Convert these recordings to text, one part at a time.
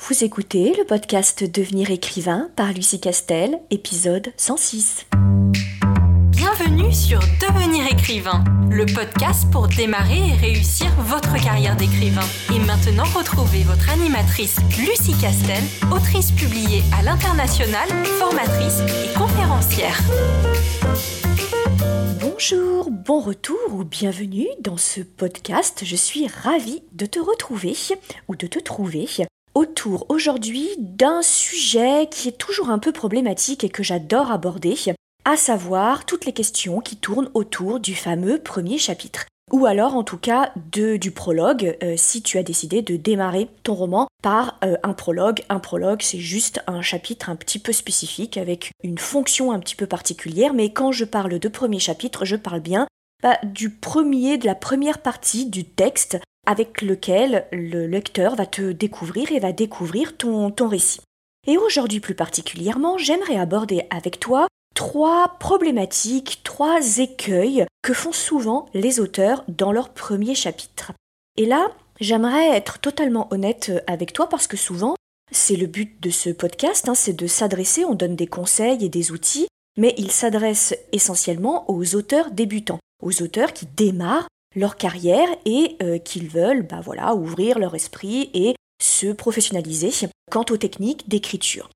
Vous écoutez le podcast Devenir écrivain par Lucie Castel, épisode 106. Bienvenue sur Devenir écrivain, le podcast pour démarrer et réussir votre carrière d'écrivain. Et maintenant, retrouvez votre animatrice Lucie Castel, autrice publiée à l'international, formatrice et conférencière. Bonjour, bon retour ou bienvenue dans ce podcast. Je suis ravie de te retrouver ou de te trouver autour aujourd'hui d'un sujet qui est toujours un peu problématique et que j'adore aborder, à savoir toutes les questions qui tournent autour du fameux premier chapitre. Ou alors en tout cas de, du prologue, euh, si tu as décidé de démarrer ton roman par euh, un prologue. Un prologue, c'est juste un chapitre un petit peu spécifique avec une fonction un petit peu particulière, mais quand je parle de premier chapitre, je parle bien bah, du premier, de la première partie du texte avec lequel le lecteur va te découvrir et va découvrir ton, récit. Et aujourd'hui plus particulièrement, j'aimerais aborder avec toi trois problématiques, trois écueils que font souvent les auteurs dans leur premier chapitre. Et là, j'aimerais être totalement honnête avec toi parce que souvent, c'est le but de ce podcast, hein, c'est de s'adresser, on donne des conseils et des outils, mais il s'adresse essentiellement aux auteurs débutants, aux auteurs qui démarrent leur carrière et euh, qu'ils veulent bah voilà, ouvrir leur esprit et se professionnaliser quant aux techniques d'écriture.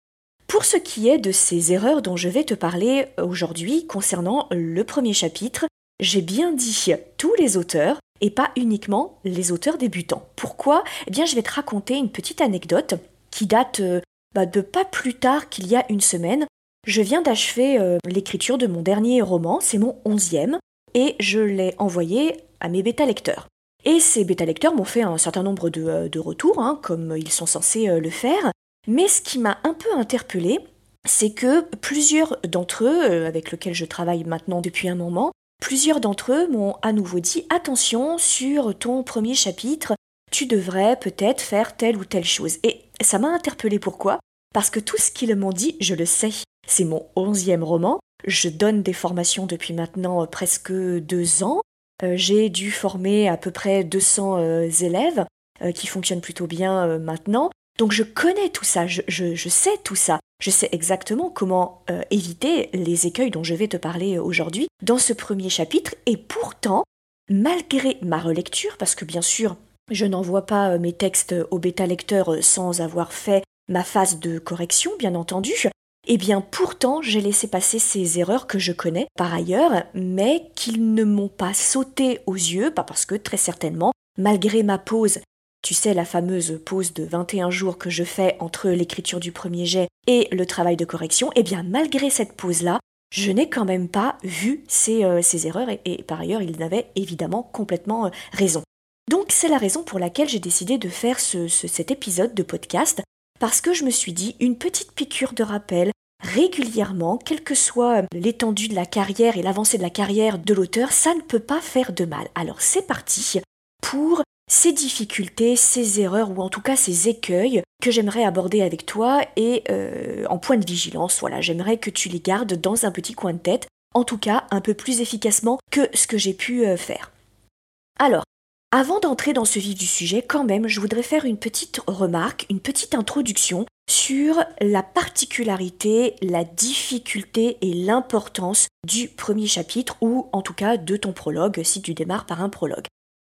Pour ce qui est de ces erreurs dont je vais te parler aujourd'hui concernant le premier chapitre, j'ai bien dit tous les auteurs et pas uniquement les auteurs débutants. Pourquoi? Eh bien, je vais te raconter une petite anecdote qui date euh, bah, de pas plus tard qu'il y a une semaine. Je viens d'achever euh, l'écriture de mon dernier roman, c'est mon onzième, et je l'ai envoyé à mes bêta-lecteurs. Et ces bêta-lecteurs m'ont fait un certain nombre de, euh, retours, hein, comme ils sont censés euh, le faire. Mais ce qui m'a un peu interpellée, c'est que plusieurs d'entre eux, euh, avec lesquels je travaille maintenant depuis un moment, plusieurs d'entre eux m'ont à nouveau dit attention sur ton premier chapitre, tu devrais peut-être faire telle ou telle chose. Et ça m'a interpellée pourquoi? Parce que tout ce qu'ils m'ont dit, je le sais. C'est mon onzième roman. Je donne des formations depuis maintenant presque deux ans. Euh, j'ai dû former à peu près 200 euh, élèves euh, qui fonctionnent plutôt bien maintenant. Donc je connais tout ça, je, sais tout ça. Je sais exactement comment éviter les écueils dont je vais te parler aujourd'hui dans ce premier chapitre. Et pourtant, malgré ma relecture, parce que bien sûr, je n'envoie pas mes textes au bêta lecteur sans avoir fait ma phase de correction, bien entendu, eh bien pourtant j'ai laissé passer ces erreurs que je connais par ailleurs, mais qu'ils ne m'ont pas sauté aux yeux, parce que très certainement, malgré ma pause, tu sais la fameuse pause de 21 jours que je fais entre l'écriture du premier jet et le travail de correction, eh bien malgré cette pause-là, je n'ai quand même pas vu ces, euh, erreurs et, par ailleurs ils avaient évidemment complètement euh, raison. Donc c'est la raison pour laquelle j'ai décidé de faire cet épisode de podcast parce que je me suis dit une petite piqûre de rappel régulièrement, quelle que soit l'étendue de la carrière et l'avancée de la carrière de l'auteur, ça ne peut pas faire de mal. Alors c'est parti pour ces difficultés, ces erreurs ou en tout cas ces écueils que j'aimerais aborder avec toi et euh, en point de vigilance. Voilà, j'aimerais que tu les gardes dans un petit coin de tête, en tout cas un peu plus efficacement que ce que j'ai pu euh, faire. Alors, avant d'entrer dans ce vif du sujet, quand même, je voudrais faire une petite remarque, une petite introduction sur la particularité, la difficulté et l'importance du premier chapitre ou en tout cas de ton prologue si tu démarres par un prologue.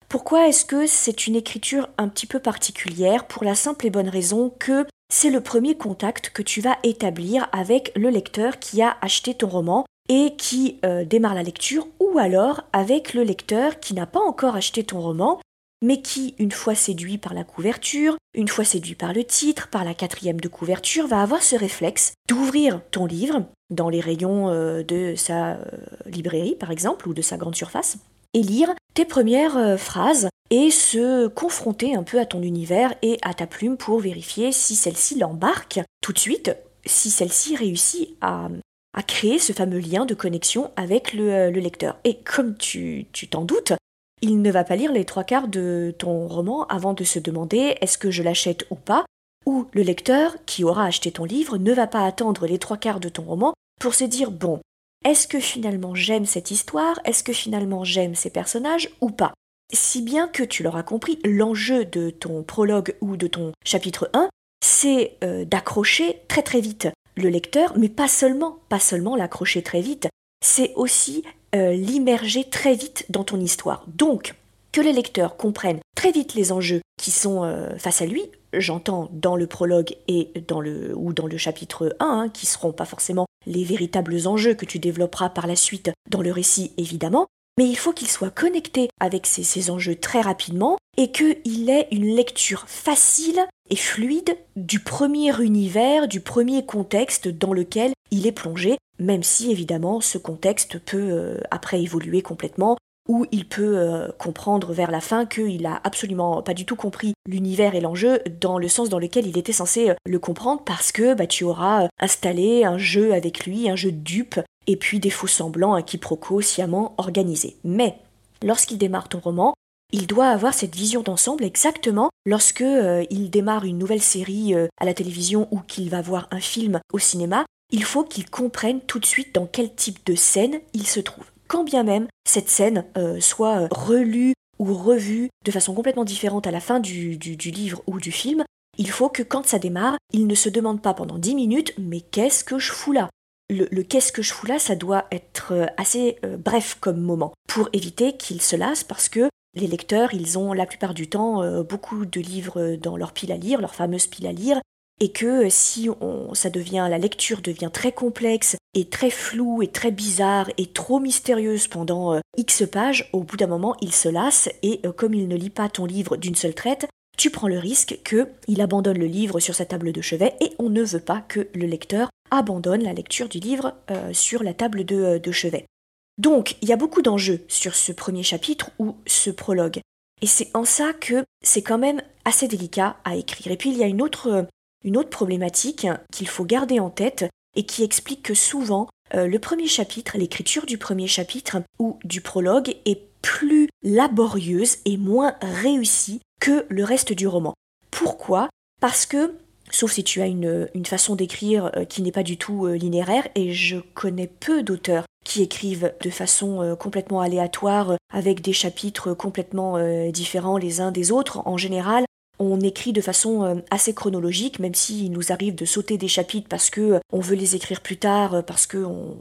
Pourquoi est-ce que c'est une écriture un petit peu particulière Pour la simple et bonne raison que c'est le premier contact que tu vas établir avec le lecteur qui a acheté ton roman et qui euh, démarre la lecture, ou alors avec le lecteur qui n'a pas encore acheté ton roman, mais qui, une fois séduit par la couverture, une fois séduit par le titre, par la quatrième de couverture, va avoir ce réflexe d'ouvrir ton livre dans les rayons euh, de sa euh, librairie, par exemple, ou de sa grande surface, et lire tes premières phrases et se confronter un peu à ton univers et à ta plume pour vérifier si celle-ci l'embarque tout de suite, si celle-ci réussit à à créer ce fameux lien de connexion avec euh, le, lecteur. Et comme tu t'en doutes, il ne va pas lire les trois quarts de ton roman avant de se demander est-ce que je l'achète ou pas, ou le lecteur qui aura acheté ton livre ne va pas attendre les trois quarts de ton roman pour se dire bon, est-ce que finalement j'aime cette histoire, est-ce que finalement j'aime ces personnages ou pas? Si bien que tu l'auras compris, l'enjeu de ton prologue ou de ton chapitre 1, c'est euh, d'accrocher très très vite le lecteur, mais pas seulement, pas seulement l'accrocher très vite, c'est aussi euh, l'immerger très vite dans ton histoire. Donc, que les lecteurs comprennent très vite les enjeux qui sont euh, face à lui, j'entends dans le prologue et dans le, ou dans le chapitre 1, hein, qui seront pas forcément les véritables enjeux que tu développeras par la suite dans le récit évidemment, mais il faut qu'il soit connecté avec ces, enjeux très rapidement et qu'il ait une lecture facile et fluide du premier univers, du premier contexte dans lequel il est plongé, même si évidemment ce contexte peut euh, après évoluer complètement où il peut euh, comprendre vers la fin qu'il a absolument pas du tout compris l'univers et l'enjeu dans le sens dans lequel il était censé euh, le comprendre parce que bah, tu auras installé un jeu avec lui, un jeu de dupe, et puis des faux semblants, un quiproquo sciemment organisé. Mais lorsqu'il démarre ton roman, il doit avoir cette vision d'ensemble exactement lorsque il démarre une nouvelle série à la télévision ou qu'il va voir un film au cinéma, il faut qu'il comprenne tout de suite dans quel type de scène il se trouve quand bien même cette scène euh, soit euh, relue ou revue de façon complètement différente à la fin du, livre ou du film, il faut que quand ça démarre, il ne se demande pas pendant 10 minutes mais qu'est-ce que je fous là? Le, qu'est-ce que je fous là, ça doit être euh, assez bref comme moment. Pour éviter qu'il se lasse parce que les lecteurs, ils ont la plupart du temps beaucoup de livres dans leur pile à lire, leur fameuse pile à lire, et que euh, si on, ça devient, la lecture devient très complexe et très floue et très bizarre et trop mystérieuse pendant euh, X pages, au bout d'un moment, il se lasse et euh, comme il ne lit pas ton livre d'une seule traite, tu prends le risque qu'il abandonne le livre sur sa table de chevet et on ne veut pas que le lecteur abandonne la lecture du livre sur la table de, de chevet. Donc, il y a beaucoup d'enjeux sur ce premier chapitre ou ce prologue. Et c'est en ça que c'est quand même assez délicat à écrire. Et puis, il y a une autre autre problématique qu'il faut garder en tête et qui explique que souvent euh, le premier chapitre, l'écriture du premier chapitre ou du prologue est plus laborieuse et moins réussie que le reste du roman. Pourquoi? Parce que, sauf si tu as une, façon d'écrire euh, qui n'est pas du tout euh, linéaire, et je connais peu d'auteurs qui écrivent de façon complètement aléatoire, avec des chapitres complètement différents les uns des autres, en général, on écrit de façon euh, assez chronologique, même s'il nous arrive de sauter des chapitres parce que euh, on veut les écrire plus tard, euh, parce qu'on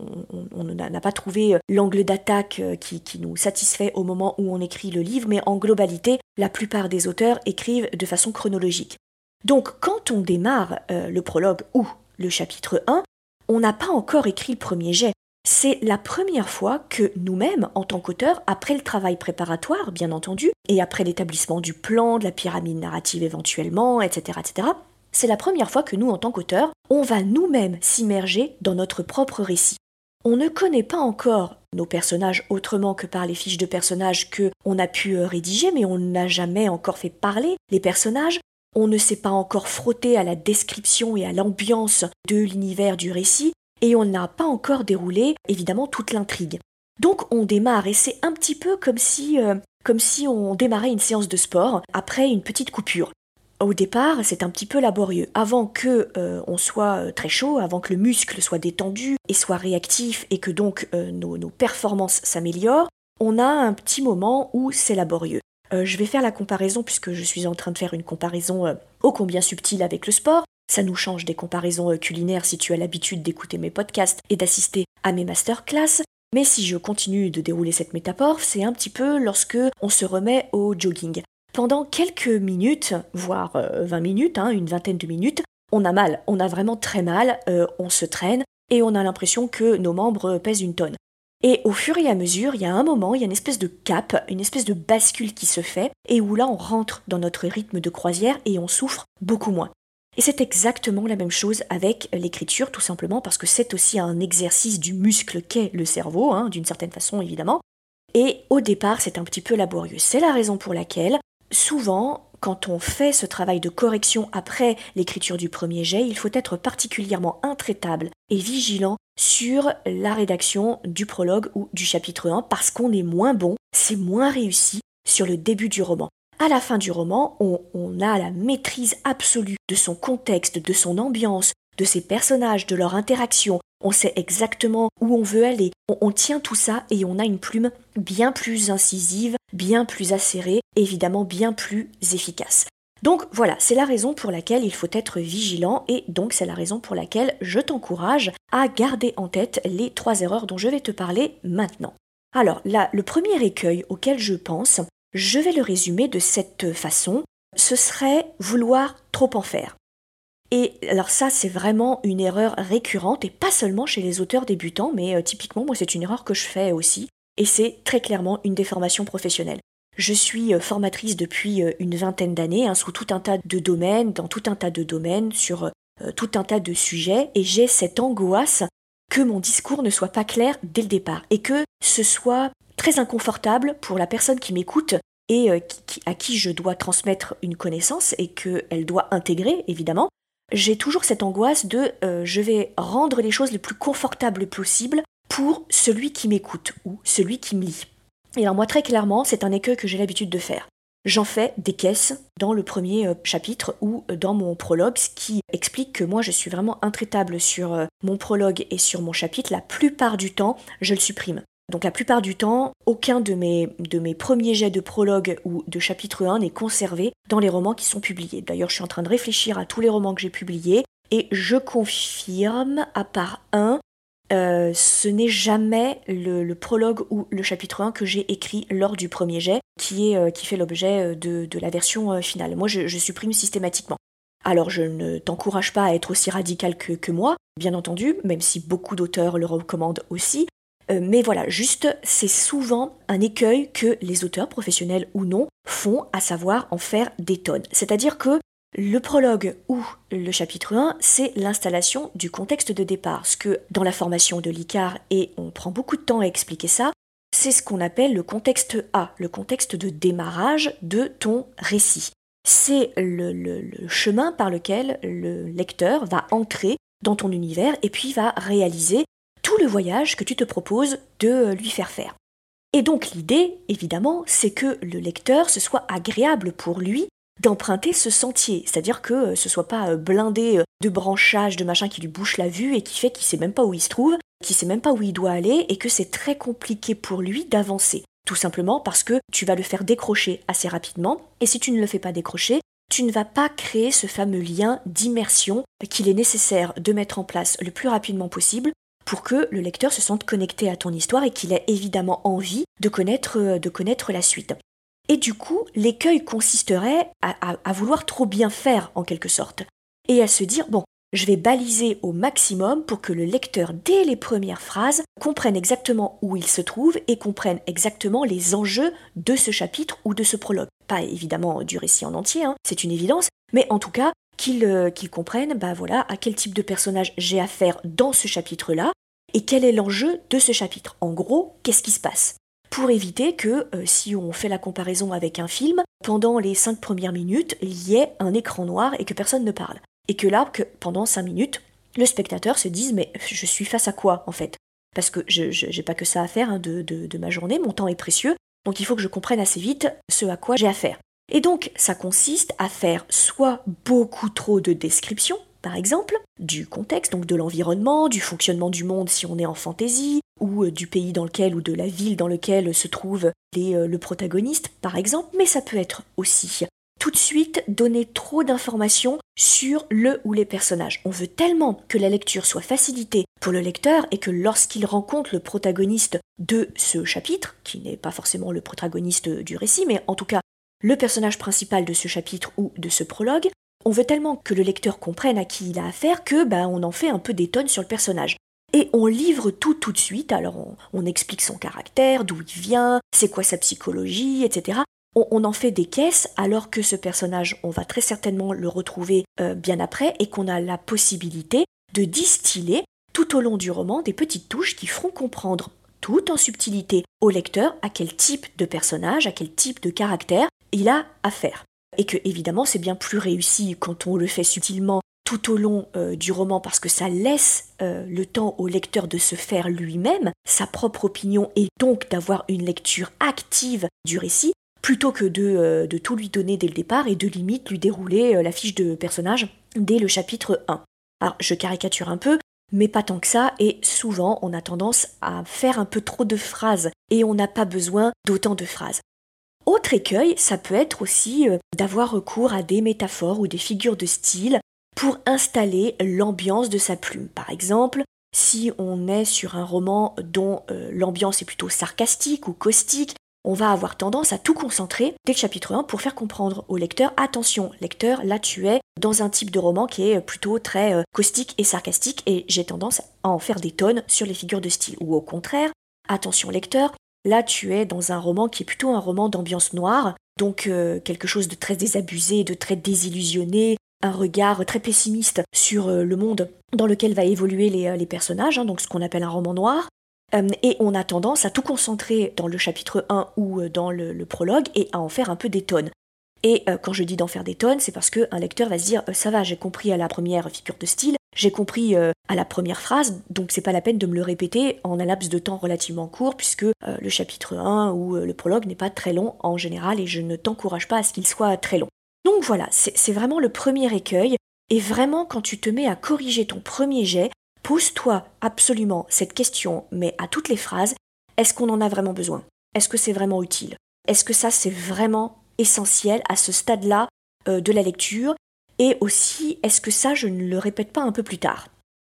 n'a pas trouvé l'angle d'attaque qui, nous satisfait au moment où on écrit le livre, mais en globalité, la plupart des auteurs écrivent de façon chronologique. Donc quand on démarre le prologue ou le chapitre 1, on n'a pas encore écrit le premier jet. C'est la première fois que nous-mêmes, en tant qu'auteurs, après le travail préparatoire, bien entendu, et après l'établissement du plan, de la pyramide narrative éventuellement, etc., etc., c'est la première fois que nous, en tant qu'auteurs, on va nous-mêmes s'immerger dans notre propre récit. On ne connaît pas encore nos personnages autrement que par les fiches de personnages que on a pu euh, rédiger, mais on n'a jamais encore fait parler les personnages. On ne s'est pas encore frotté à la description et à l'ambiance de l'univers du récit, et on n'a pas encore déroulé évidemment toute l'intrigue. Donc on démarre et c'est un petit peu comme si, euh, comme si on démarrait une séance de sport après une petite coupure. Au départ, c'est un petit peu laborieux. Avant que euh, on soit euh, très chaud, avant que le muscle soit détendu et soit réactif et que donc nos, nos, performances s'améliorent, on a un petit moment où c'est laborieux. Je vais faire la comparaison puisque je suis en train de faire une comparaison ô combien subtile avec le sport. Ça nous change des comparaisons euh, culinaires si tu as l'habitude d'écouter mes podcasts et d'assister à mes masterclass. Mais si je continue de dérouler cette métaphore, c'est un petit peu lorsque on se remet au jogging. Pendant quelques minutes, voire 20 euh, minutes, hein, une vingtaine de minutes, on a mal, on a vraiment très mal, euh, on se traîne et on a l'impression que nos membres pèsent une tonne. Et au fur et à mesure, il y a un moment, il y a une espèce de cap, une espèce de bascule qui se fait, et où là on rentre dans notre rythme de croisière et on souffre beaucoup moins. Et c'est exactement la même chose avec l'écriture, tout simplement parce que c'est aussi un exercice du muscle qu'est le cerveau, hein, d'une certaine façon évidemment. Et au départ, c'est un petit peu laborieux. C'est la raison pour laquelle, souvent, quand on fait ce travail de correction après l'écriture du premier jet, il faut être particulièrement intraitable et vigilant sur la rédaction du prologue ou du chapitre 1 parce qu'on est moins bon, c'est moins réussi sur le début du roman à la fin du roman, on, a la maîtrise absolue de son contexte, de son ambiance, de ses personnages, de leur interaction. On sait exactement où on veut aller. On, tient tout ça et on a une plume bien plus incisive, bien plus acérée, évidemment bien plus efficace. Donc voilà, c'est la raison pour laquelle il faut être vigilant et donc c'est la raison pour laquelle je t'encourage à garder en tête les trois erreurs dont je vais te parler maintenant. Alors là, le premier écueil auquel je pense, je vais le résumer de cette façon, ce serait vouloir trop en faire. Et alors ça, c'est vraiment une erreur récurrente, et pas seulement chez les auteurs débutants, mais euh, typiquement, moi, c'est une erreur que je fais aussi, et c'est très clairement une déformation professionnelle. Je suis euh, formatrice depuis euh, une vingtaine d'années, hein, sous tout un tas de domaines, dans tout un tas de domaines, sur tout un tas de sujets, et j'ai cette angoisse que mon discours ne soit pas clair dès le départ, et que ce soit très inconfortable pour la personne qui m'écoute et à qui je dois transmettre une connaissance et qu'elle doit intégrer, évidemment, j'ai toujours cette angoisse de euh, je vais rendre les choses les plus confortables possibles pour celui qui m'écoute ou celui qui me lit. Et alors moi très clairement, c'est un écueil que j'ai l'habitude de faire. J'en fais des caisses dans le premier euh, chapitre ou dans mon prologue, ce qui explique que moi je suis vraiment intraitable sur euh, mon prologue et sur mon chapitre. La plupart du temps, je le supprime. Donc la plupart du temps, aucun de mes, de mes premiers jets de prologue ou de chapitre 1 n'est conservé dans les romans qui sont publiés. D'ailleurs, je suis en train de réfléchir à tous les romans que j'ai publiés et je confirme, à part un, euh, ce n'est jamais le, prologue ou le chapitre 1 que j'ai écrit lors du premier jet qui, euh, fait l'objet euh, de, la version finale. Moi, je, supprime systématiquement. Alors, je ne t'encourage pas à être aussi radical que, que moi, bien entendu, même si beaucoup d'auteurs le recommandent aussi, mais voilà, juste, c'est souvent un écueil que les auteurs, professionnels ou non, font, à savoir en faire des tonnes. C'est-à-dire que le prologue ou le chapitre 1, c'est l'installation du contexte de départ. Ce que dans la formation de l'ICAR, et on prend beaucoup de temps à expliquer ça, c'est ce qu'on appelle le contexte A, le contexte de démarrage de ton récit. C'est le, chemin par lequel le lecteur va entrer dans ton univers et puis va réaliser tout le voyage que tu te proposes de lui faire faire. Et donc l'idée, évidemment, c'est que le lecteur, ce soit agréable pour lui d'emprunter ce sentier, c'est-à-dire que euh, ce soit pas euh, blindé euh, de branchages, de machin qui lui bouche la vue et qui fait qu'il sait même pas où il se trouve, qu'il sait même pas où il doit aller et que c'est très compliqué pour lui d'avancer. Tout simplement parce que tu vas le faire décrocher assez rapidement et si tu ne le fais pas décrocher, tu ne vas pas créer ce fameux lien d'immersion qu'il est nécessaire de mettre en place le plus rapidement possible pour que le lecteur se sente connecté à ton histoire et qu'il ait évidemment envie de connaître, de connaître la suite. Et du coup, l'écueil consisterait à, vouloir trop bien faire en quelque sorte, et à se dire, bon, je vais baliser au maximum pour que le lecteur, dès les premières phrases, comprenne exactement où il se trouve et comprenne exactement les enjeux de ce chapitre ou de ce prologue. Pas évidemment du récit en entier, hein, c'est une évidence, mais en tout cas qu'ils euh, comprennent bah voilà, à quel type de personnage j'ai affaire dans ce chapitre-là et quel est l'enjeu de ce chapitre. En gros, qu'est-ce qui se passe? Pour éviter que, euh, si on fait la comparaison avec un film, pendant les cinq premières minutes, il y ait un écran noir et que personne ne parle. Et que là, pendant cinq minutes, le spectateur se dise mais je suis face à quoi en fait? Parce que je n'ai pas que ça à faire hein, de, de ma journée, mon temps est précieux, donc il faut que je comprenne assez vite ce à quoi j'ai affaire. Et donc, ça consiste à faire soit beaucoup trop de descriptions, par exemple, du contexte, donc de l'environnement, du fonctionnement du monde si on est en fantaisie, ou euh, du pays dans lequel ou de la ville dans lequel se trouve euh, le protagoniste, par exemple, mais ça peut être aussi tout de suite donner trop d'informations sur le ou les personnages. On veut tellement que la lecture soit facilitée pour le lecteur et que lorsqu'il rencontre le protagoniste de ce chapitre, qui n'est pas forcément le protagoniste du récit, mais en tout cas le personnage principal de ce chapitre ou de ce prologue, on veut tellement que le lecteur comprenne à qui il a affaire que ben, on en fait un peu des tonnes sur le personnage. Et on livre tout tout de suite, alors on, explique son caractère, d'où il vient, c'est quoi sa psychologie, etc. On, en fait des caisses alors que ce personnage, on va très certainement le retrouver euh, bien après et qu'on a la possibilité de distiller tout au long du roman des petites touches qui feront comprendre tout en subtilité au lecteur à quel type de personnage, à quel type de caractère il a à faire. Et que évidemment c'est bien plus réussi quand on le fait subtilement tout au long euh, du roman parce que ça laisse euh, le temps au lecteur de se faire lui-même sa propre opinion et donc d'avoir une lecture active du récit plutôt que de, euh, de, tout lui donner dès le départ et de limite lui dérouler la fiche de personnage dès le chapitre 1. Alors je caricature un peu, mais pas tant que ça, et souvent on a tendance à faire un peu trop de phrases, et on n'a pas besoin d'autant de phrases. Autre écueil, ça peut être aussi euh, d'avoir recours à des métaphores ou des figures de style pour installer l'ambiance de sa plume. Par exemple, si on est sur un roman dont euh, l'ambiance est plutôt sarcastique ou caustique, on va avoir tendance à tout concentrer dès le chapitre 1 pour faire comprendre au lecteur attention, lecteur, là tu es dans un type de roman qui est plutôt très euh, caustique et sarcastique et j'ai tendance à en faire des tonnes sur les figures de style. Ou au contraire, attention lecteur, là tu es dans un roman qui est plutôt un roman d'ambiance noire, donc euh, quelque chose de très désabusé, de très désillusionné, un regard très pessimiste sur euh, le monde dans lequel va évoluer les, personnages, hein, donc ce qu'on appelle un roman noir. Euh, et on a tendance à tout concentrer dans le chapitre 1 ou euh, dans le, prologue et à en faire un peu des tonnes. Et euh, quand je dis d'en faire des tonnes, c'est parce qu'un lecteur va se dire ça va, j'ai compris à la première figure de style, j'ai compris à la première phrase, donc c'est pas la peine de me le répéter en un laps de temps relativement court, puisque le chapitre 1 ou le prologue n'est pas très long en général et je ne t'encourage pas à ce qu'il soit très long. Donc voilà, c'est vraiment le premier écueil. Et vraiment, quand tu te mets à corriger ton premier jet, Pose-toi absolument cette question, mais à toutes les phrases, est-ce qu'on en a vraiment besoin? Est-ce que c'est vraiment utile? Est-ce que ça c'est vraiment essentiel à ce stade-là euh, de la lecture? Et aussi, est-ce que ça je ne le répète pas un peu plus tard?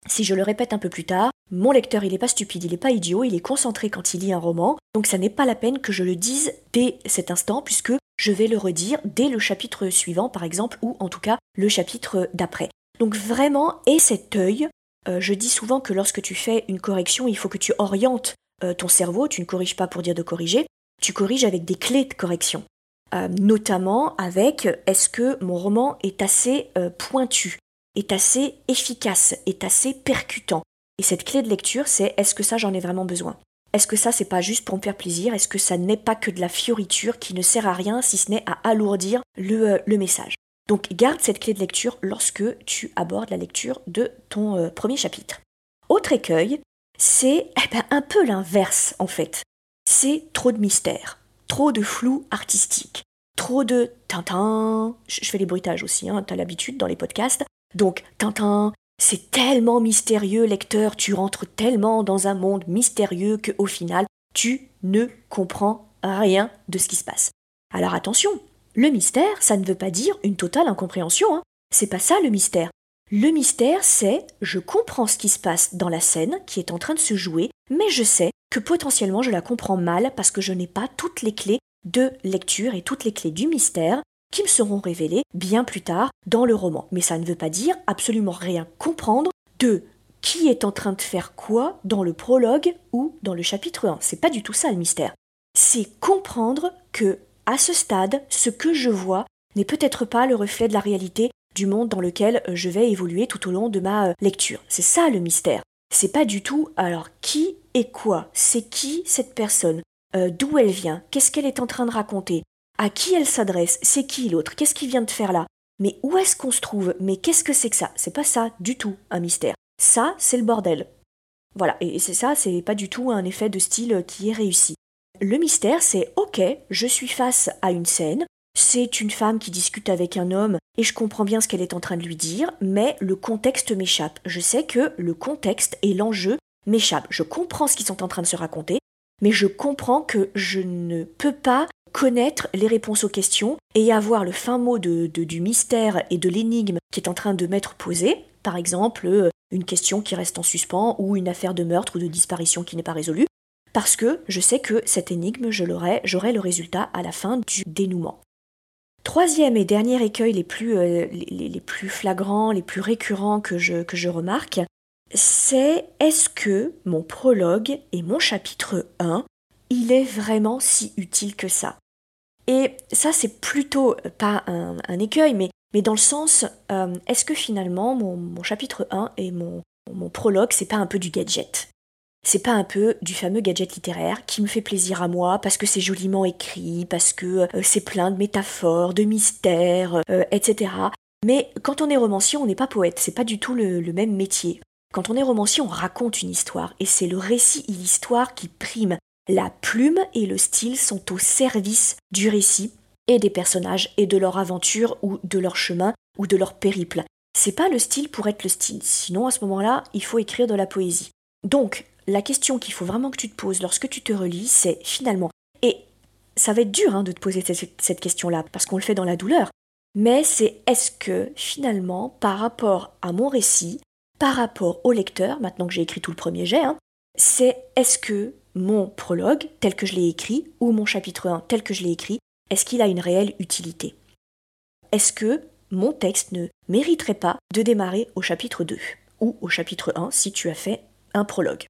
Si je le répète un peu plus tard, mon lecteur il n'est pas stupide, il n'est pas idiot, il est concentré quand il lit un roman, donc ça n'est pas la peine que je le dise dès cet instant, puisque je vais le redire dès le chapitre suivant par exemple, ou en tout cas le chapitre d'après. Donc vraiment, aie cet œil. Euh, je dis souvent que lorsque tu fais une correction, il faut que tu orientes euh, ton cerveau, tu ne corriges pas pour dire de corriger, tu corriges avec des clés de correction. Euh, notamment avec est-ce que mon roman est assez pointu, est assez efficace, est assez percutant? Et cette clé de lecture, c'est est-ce que ça j'en ai vraiment besoin? Est-ce que ça c'est pas juste pour me faire plaisir? Est-ce que ça n'est pas que de la fioriture qui ne sert à rien si ce n'est à alourdir le message? Donc garde cette clé de lecture lorsque tu abordes la lecture de ton euh, premier chapitre. Autre écueil, c'est eh ben, un peu l'inverse en fait. C'est trop de mystère, trop de flou artistique, trop de Tintin. Je fais les bruitages aussi, hein, t'as l'habitude dans les podcasts. Donc Tintin, c'est tellement mystérieux, lecteur, tu rentres tellement dans un monde mystérieux que au final, tu ne comprends rien de ce qui se passe. Alors attention, le mystère, ça ne veut pas dire une totale incompréhension. Hein. C'est pas ça le mystère. Le mystère, c'est je comprends ce qui se passe dans la scène qui est en train de se jouer, mais je sais que potentiellement je la comprends mal parce que je n'ai pas toutes les clés de lecture et toutes les clés du mystère qui me seront révélées bien plus tard dans le roman. Mais ça ne veut pas dire absolument rien comprendre de qui est en train de faire quoi dans le prologue ou dans le chapitre 1. C'est pas du tout ça le mystère. C'est comprendre que à ce stade, ce que je vois n'est peut-être pas le reflet de la réalité du monde dans lequel euh, je vais évoluer tout au long de ma euh, lecture. C'est ça le mystère. C'est pas du tout alors qui et quoi, c'est qui cette personne, euh, d'où elle vient, qu'est-ce qu'elle est en train de raconter, à qui elle s'adresse, c'est qui l'autre, qu'est-ce qu'il vient de faire là, mais où est-ce qu'on se trouve, mais qu'est-ce que c'est que ça? C'est pas ça du tout un mystère. Ça, c'est le bordel. Voilà, et c'est ça, c'est pas du tout un effet de style qui est réussi. Le mystère, c'est ok, je suis face à une scène, c'est une femme qui discute avec un homme et je comprends bien ce qu'elle est en train de lui dire, mais le contexte m'échappe. Je sais que le contexte et l'enjeu m'échappent. Je comprends ce qu'ils sont en train de se raconter, mais je comprends que je ne peux pas connaître les réponses aux questions et avoir le fin mot du mystère et de l'énigme qui est en train de m'être posé. Par exemple, euh, une question qui reste en suspens ou une affaire de meurtre ou de disparition qui n'est pas résolue parce que je sais que cette énigme, je l'aurai, j'aurai le résultat à la fin du dénouement. Troisième et dernier écueil les plus, euh, flagrants, les plus récurrents que je remarque, c'est est-ce que mon prologue et mon chapitre 1, il est vraiment si utile que ça? Et ça, c'est plutôt pas un, écueil, mais, dans le sens, euh, est-ce que finalement mon, chapitre 1 et mon, prologue, c'est pas un peu du gadget? C'est pas un peu du fameux gadget littéraire qui me fait plaisir à moi parce que c'est joliment écrit, parce que euh, c'est plein de métaphores, de mystères, euh, etc. Mais quand on est romancier, on n'est pas poète, c'est pas du tout le même métier. Quand on est romancier, on raconte une histoire, et c'est le récit et l'histoire qui prime. La plume et le style sont au service du récit et des personnages et de leur aventure ou de leur chemin ou de leur périple. C'est pas le style pour être le style, sinon à ce moment-là, il faut écrire de la poésie. Donc, la question qu'il faut vraiment que tu te poses lorsque tu te relis, c'est finalement, et ça va être dur hein, de te poser cette question-là, parce qu'on le fait dans la douleur. Mais c'est est-ce que finalement, par rapport à mon récit, par rapport au lecteur, maintenant que j'ai écrit tout le premier jet, hein, c'est est-ce que mon prologue, tel que je l'ai écrit, ou mon chapitre 1, tel que je l'ai écrit, est-ce qu'il a une réelle utilité? Est-ce que mon texte ne mériterait pas de démarrer au chapitre 2 ou au chapitre 1 si tu as fait un prologue?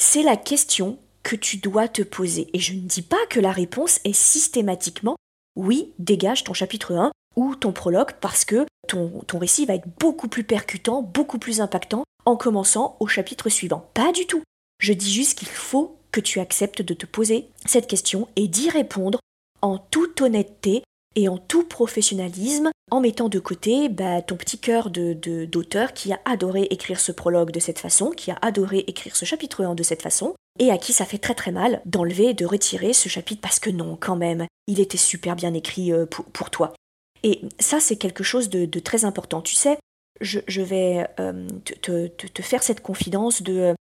C'est la question que tu dois te poser. Et je ne dis pas que la réponse est systématiquement oui, dégage ton chapitre 1 ou ton prologue parce que ton, récit va être beaucoup plus percutant, beaucoup plus impactant en commençant au chapitre suivant. Pas du tout. Je dis juste qu'il faut que tu acceptes de te poser cette question et d'y répondre en toute honnêteté et en tout professionnalisme, en mettant de côté bah, ton petit cœur de, d'auteur qui a adoré écrire ce prologue de cette façon, qui a adoré écrire ce chapitre 1 de cette façon, et à qui ça fait très très mal d'enlever, de retirer ce chapitre parce que non, quand même, il était super bien écrit euh, pour, toi. Et ça, c'est quelque chose de, très important. Tu sais, je, vais euh, te, faire cette confidence de euh,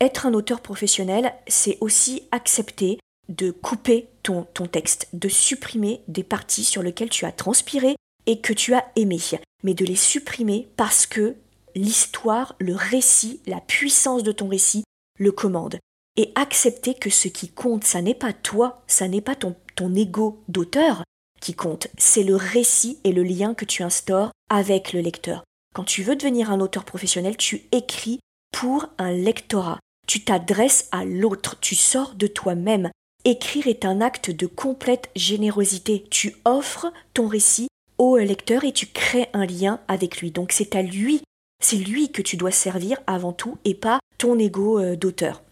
être un auteur professionnel, c'est aussi accepter de couper ton, ton texte, de supprimer des parties sur lesquelles tu as transpiré et que tu as aimé, mais de les supprimer parce que l'histoire, le récit, la puissance de ton récit le commande. Et accepter que ce qui compte, ça n'est pas toi, ça n'est pas ton, ton ego d'auteur qui compte, c'est le récit et le lien que tu instaures avec le lecteur. Quand tu veux devenir un auteur professionnel, tu écris pour un lectorat. Tu t'adresses à l'autre, tu sors de toi-même. Écrire est un acte de complète générosité. Tu offres ton récit au lecteur et tu crées un lien avec lui. Donc c'est à lui, c'est lui que tu dois servir avant tout et pas ton ego euh, d'auteur.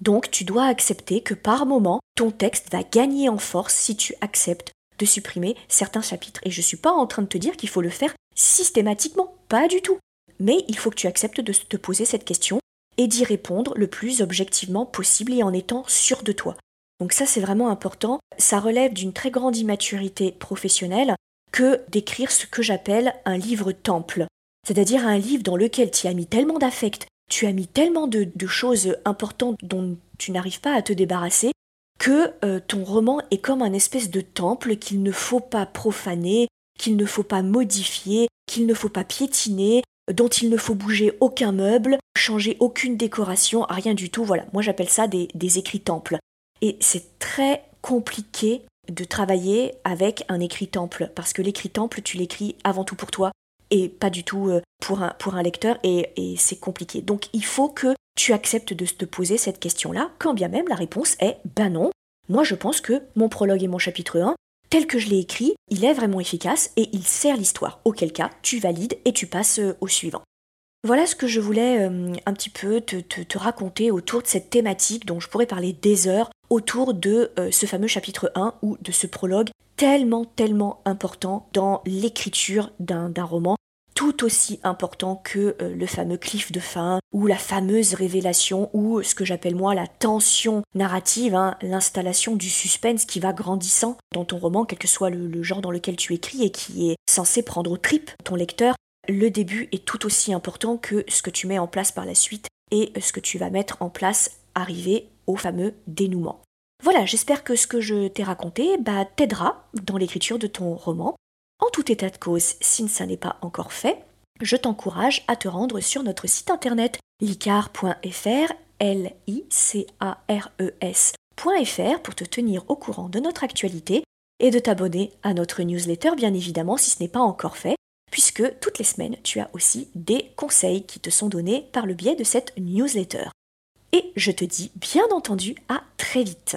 Donc tu dois accepter que par moment, ton texte va gagner en force si tu acceptes de supprimer certains chapitres. Et je ne suis pas en train de te dire qu'il faut le faire systématiquement, pas du tout. Mais il faut que tu acceptes de te poser cette question et d'y répondre le plus objectivement possible et en étant sûr de toi. Donc ça c'est vraiment important, ça relève d'une très grande immaturité professionnelle que d'écrire ce que j'appelle un livre temple, c'est-à-dire un livre dans lequel tu as mis tellement d'affect, tu as mis tellement de, choses importantes dont tu n'arrives pas à te débarrasser, que euh, ton roman est comme un espèce de temple qu'il ne faut pas profaner, qu'il ne faut pas modifier, qu'il ne faut pas piétiner, dont il ne faut bouger aucun meuble, changer aucune décoration, rien du tout. Voilà, moi j'appelle ça des, écrits temples. Et c'est très compliqué de travailler avec un écrit temple, parce que l'écrit temple, tu l'écris avant tout pour toi et pas du tout euh, pour un, pour un lecteur, et, et c'est compliqué. Donc il faut que tu acceptes de te poser cette question-là, quand bien même la réponse est ben non. Moi je pense que mon prologue et mon chapitre 1, tel que je l'ai écrit, il est vraiment efficace et il sert l'histoire. Auquel cas, tu valides et tu passes euh, au suivant. Voilà ce que je voulais euh, un petit peu te, raconter autour de cette thématique dont je pourrais parler des heures autour de euh, ce fameux chapitre 1 ou de ce prologue tellement, tellement important dans l'écriture d'un roman tout aussi important que euh, le fameux cliff de fin ou la fameuse révélation ou ce que j'appelle moi la tension narrative, hein, l'installation du suspense qui va grandissant dans ton roman, quel que soit le, genre dans lequel tu écris et qui est censé prendre au trip ton lecteur. Le début est tout aussi important que ce que tu mets en place par la suite et ce que tu vas mettre en place arrivé au fameux dénouement. Voilà, j'espère que ce que je t'ai raconté bah, t'aidera dans l'écriture de ton roman. En tout état de cause, si ça n'est pas encore fait, je t'encourage à te rendre sur notre site internet licar.fr, l i c a e pour te tenir au courant de notre actualité et de t'abonner à notre newsletter bien évidemment si ce n'est pas encore fait puisque toutes les semaines tu as aussi des conseils qui te sont donnés par le biais de cette newsletter. Et je te dis bien entendu à très vite.